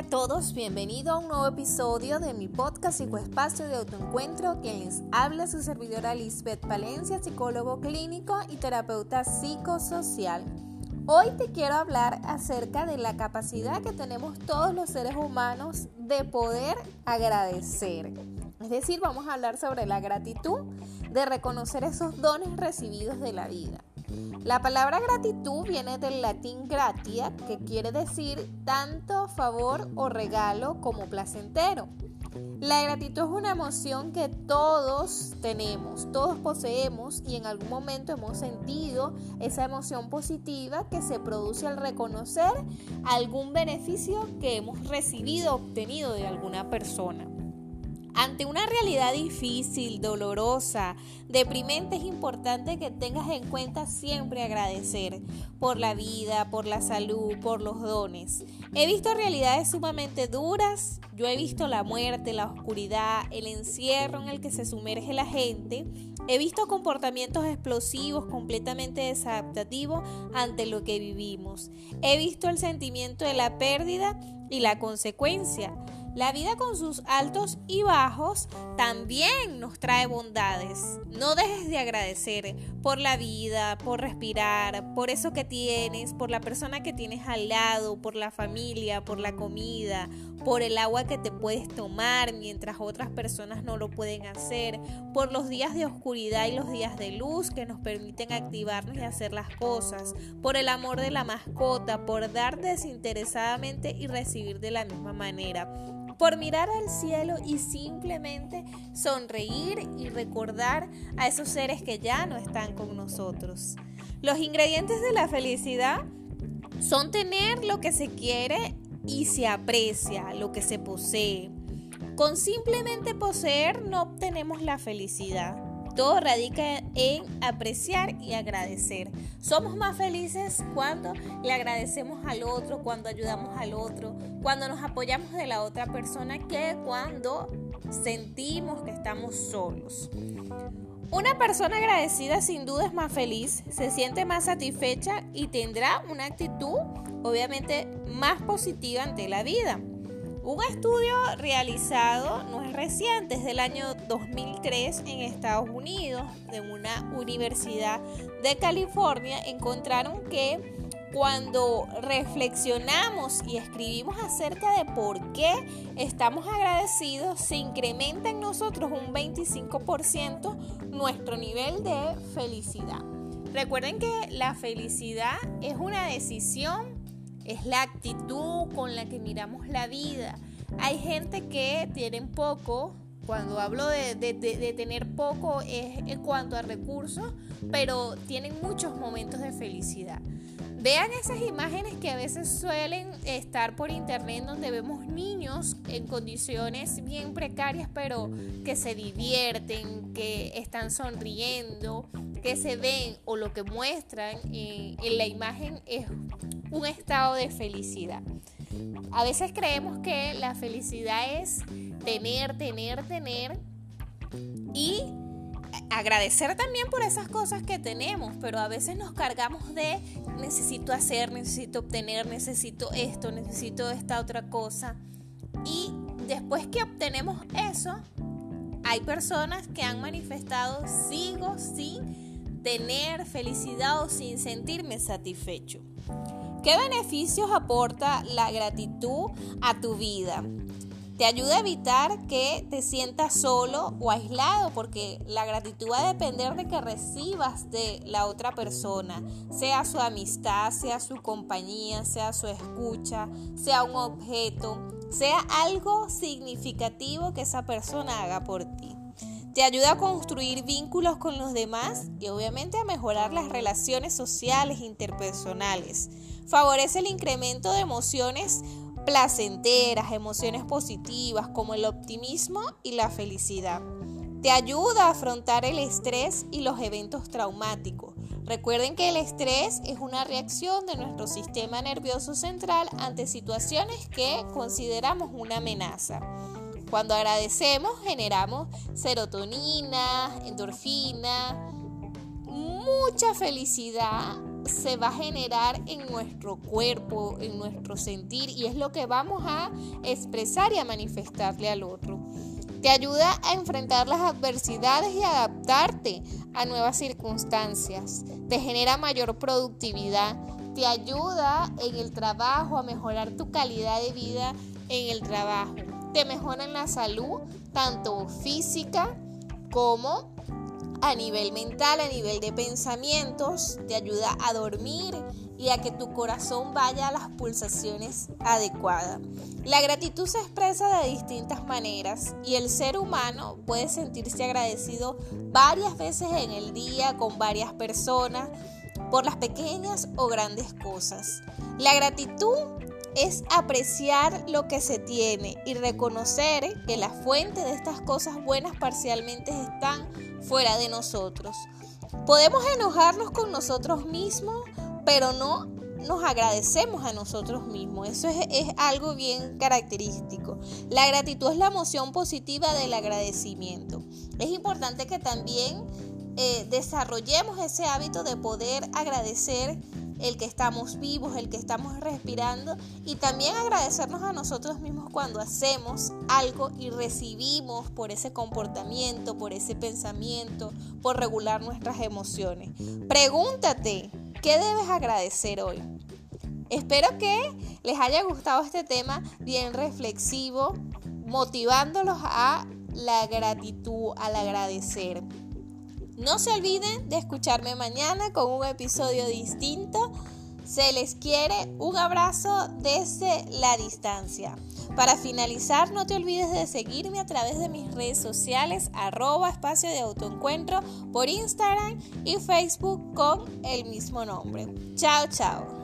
A todos, bienvenido a un nuevo episodio de mi podcast Psicoespacio de Autoencuentro, quien les habla su servidora Lisbeth Palencia, psicólogo clínico y terapeuta psicosocial. Hoy te quiero hablar acerca de la capacidad que tenemos todos los seres humanos de poder agradecer. Es decir, vamos a hablar sobre la gratitud, de reconocer esos dones recibidos de la vida. La palabra gratitud viene del latín gratia, que quiere decir tanto favor o regalo como placentero. La gratitud es una emoción que todos tenemos, todos poseemos y en algún momento hemos sentido esa emoción positiva que se produce al reconocer algún beneficio que hemos recibido, obtenido de alguna persona. Ante una realidad difícil, dolorosa, deprimente, es importante que tengas en cuenta siempre agradecer por la vida, por la salud, por los dones. He visto realidades sumamente duras, yo he visto la muerte, la oscuridad, el encierro en el que se sumerge la gente. He visto comportamientos explosivos completamente desadaptativos ante lo que vivimos. He visto el sentimiento de la pérdida y la consecuencia. La vida con sus altos y bajos también nos trae bondades. No dejes de agradecer por la vida, por respirar, por eso que tienes, por la persona que tienes al lado, por la familia, por la comida, por el agua que te puedes tomar mientras otras personas no lo pueden hacer, por los días de oscuridad y los días de luz que nos permiten activarnos y hacer las cosas, por el amor de la mascota, por dar desinteresadamente y recibir de la misma manera por mirar al cielo y simplemente sonreír y recordar a esos seres que ya no están con nosotros. Los ingredientes de la felicidad son tener lo que se quiere y se aprecia, lo que se posee. Con simplemente poseer no obtenemos la felicidad. Todo radica en apreciar y agradecer. Somos más felices cuando le agradecemos al otro, cuando ayudamos al otro, cuando nos apoyamos de la otra persona que cuando sentimos que estamos solos. Una persona agradecida sin duda es más feliz, se siente más satisfecha y tendrá una actitud obviamente más positiva ante la vida. Un estudio realizado no es reciente, es del año 2003 en Estados Unidos, de una universidad de California, encontraron que cuando reflexionamos y escribimos acerca de por qué estamos agradecidos, se incrementa en nosotros un 25% nuestro nivel de felicidad. Recuerden que la felicidad es una decisión es la actitud con la que miramos la vida. Hay gente que tienen poco, cuando hablo de, tener poco es en cuanto a recursos, pero tienen muchos momentos de felicidad. Vean esas imágenes que a veces suelen estar por internet donde vemos niños en condiciones bien precarias, pero que se divierten, que están sonriendo, que se ven o lo que muestran en la imagen es un estado de felicidad. A veces creemos que la felicidad es tener, tener, tener y agradecer también por esas cosas que tenemos, pero a veces nos cargamos de necesito hacer, necesito obtener, necesito esto, necesito esta otra cosa. Y después que obtenemos eso, hay personas que han manifestado sigo sin tener felicidad o sin sentirme satisfecho. ¿Qué beneficios aporta la gratitud a tu vida? Te ayuda a evitar que te sientas solo o aislado porque la gratitud va a depender de que recibas de la otra persona, sea su amistad, sea su compañía, sea su escucha, sea un objeto, sea algo significativo que esa persona haga por ti. Te ayuda a construir vínculos con los demás y obviamente a mejorar las relaciones sociales interpersonales. Favorece el incremento de emociones placenteras, emociones positivas como el optimismo y la felicidad. Te ayuda a afrontar el estrés y los eventos traumáticos. Recuerden que el estrés es una reacción de nuestro sistema nervioso central ante situaciones que consideramos una amenaza. Cuando agradecemos generamos serotonina, endorfina, mucha felicidad se va a generar en nuestro cuerpo, en nuestro sentir y es lo que vamos a expresar y a manifestarle al otro. Te ayuda a enfrentar las adversidades y adaptarte a nuevas circunstancias. Te genera mayor productividad. Te ayuda en el trabajo a mejorar tu calidad de vida en el trabajo. Te mejora en la salud, tanto física como a nivel mental, a nivel de pensamientos, te ayuda a dormir y a que tu corazón vaya a las pulsaciones adecuadas. La gratitud se expresa de distintas maneras y el ser humano puede sentirse agradecido varias veces en el día con varias personas por las pequeñas o grandes cosas. La gratitud es apreciar lo que se tiene y reconocer que la fuente de estas cosas buenas parcialmente están fuera de nosotros. Podemos enojarnos con nosotros mismos, pero no nos agradecemos a nosotros mismos. Eso es, algo bien característico. La gratitud es la emoción positiva del agradecimiento. Es importante que también eh, desarrollemos ese hábito de poder agradecer el que estamos vivos, el que estamos respirando y también agradecernos a nosotros mismos cuando hacemos algo y recibimos por ese comportamiento, por ese pensamiento, por regular nuestras emociones. Pregúntate, ¿qué debes agradecer hoy? Espero que les haya gustado este tema bien reflexivo, motivándolos a la gratitud, al agradecer. No se olviden de escucharme mañana con un episodio distinto. Se les quiere un abrazo desde la distancia. Para finalizar, no te olvides de seguirme a través de mis redes sociales, arroba espacio de autoencuentro por Instagram y Facebook con el mismo nombre. Chao, chao.